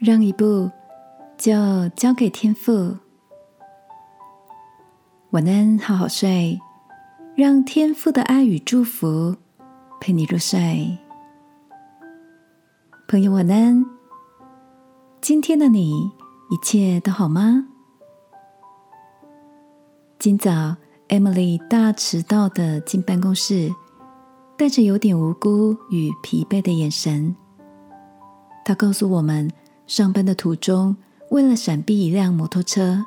让一步就交给天父。晚安，好好睡，让天父的爱与祝福陪你入睡。朋友，晚安。今天的你一切都好吗？今早，Emily 大迟到的进办公室，带着有点无辜与疲惫的眼神。她告诉我们。上班的途中，为了闪避一辆摩托车，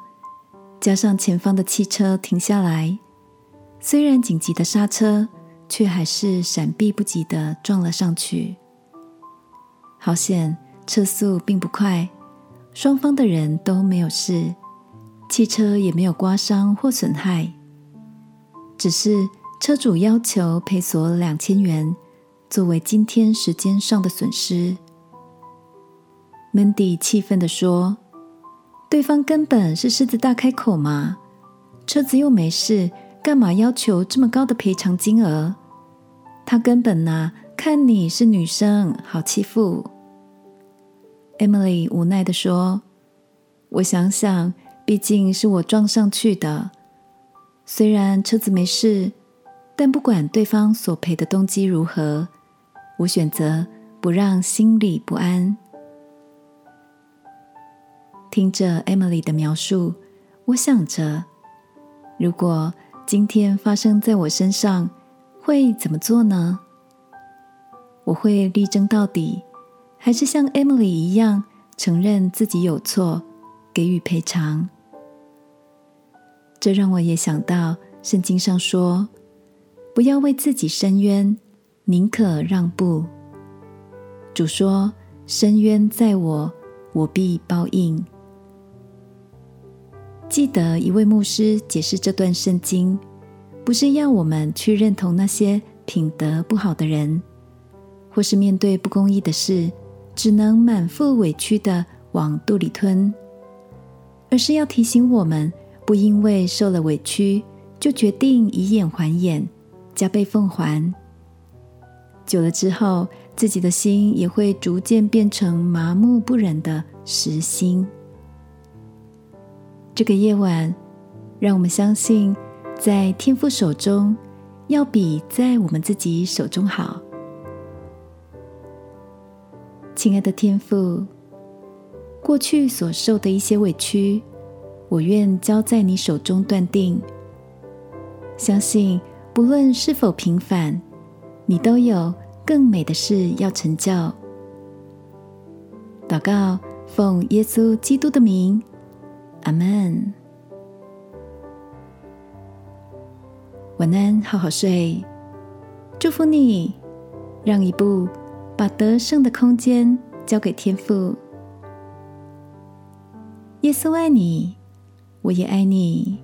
加上前方的汽车停下来，虽然紧急的刹车，却还是闪避不及的撞了上去。好险，车速并不快，双方的人都没有事，汽车也没有刮伤或损害，只是车主要求赔索两千元，作为今天时间上的损失。Mandy 气愤地说：“对方根本是狮子大开口嘛，车子又没事，干嘛要求这么高的赔偿金额？他根本呐，看你是女生，好欺负。”Emily 无奈地说：“我想想，毕竟是我撞上去的，虽然车子没事，但不管对方索赔的动机如何，我选择不让心里不安。”听着 Emily 的描述，我想着，如果今天发生在我身上，会怎么做呢？我会力争到底，还是像 Emily 一样承认自己有错，给予赔偿？这让我也想到圣经上说：“不要为自己伸冤，宁可让步。”主说：“伸冤在我，我必报应。”记得一位牧师解释这段圣经，不是要我们去认同那些品德不好的人，或是面对不公义的事只能满腹委屈的往肚里吞，而是要提醒我们，不因为受了委屈就决定以眼还眼，加倍奉还。久了之后，自己的心也会逐渐变成麻木不仁的实心。这个夜晚，让我们相信，在天父手中，要比在我们自己手中好。亲爱的天父，过去所受的一些委屈，我愿交在你手中断定。相信不论是否平凡，你都有更美的事要成就。祷告，奉耶稣基督的名。阿门。晚安，好好睡。祝福你，让一步把得胜的空间交给天父。耶稣爱你，我也爱你。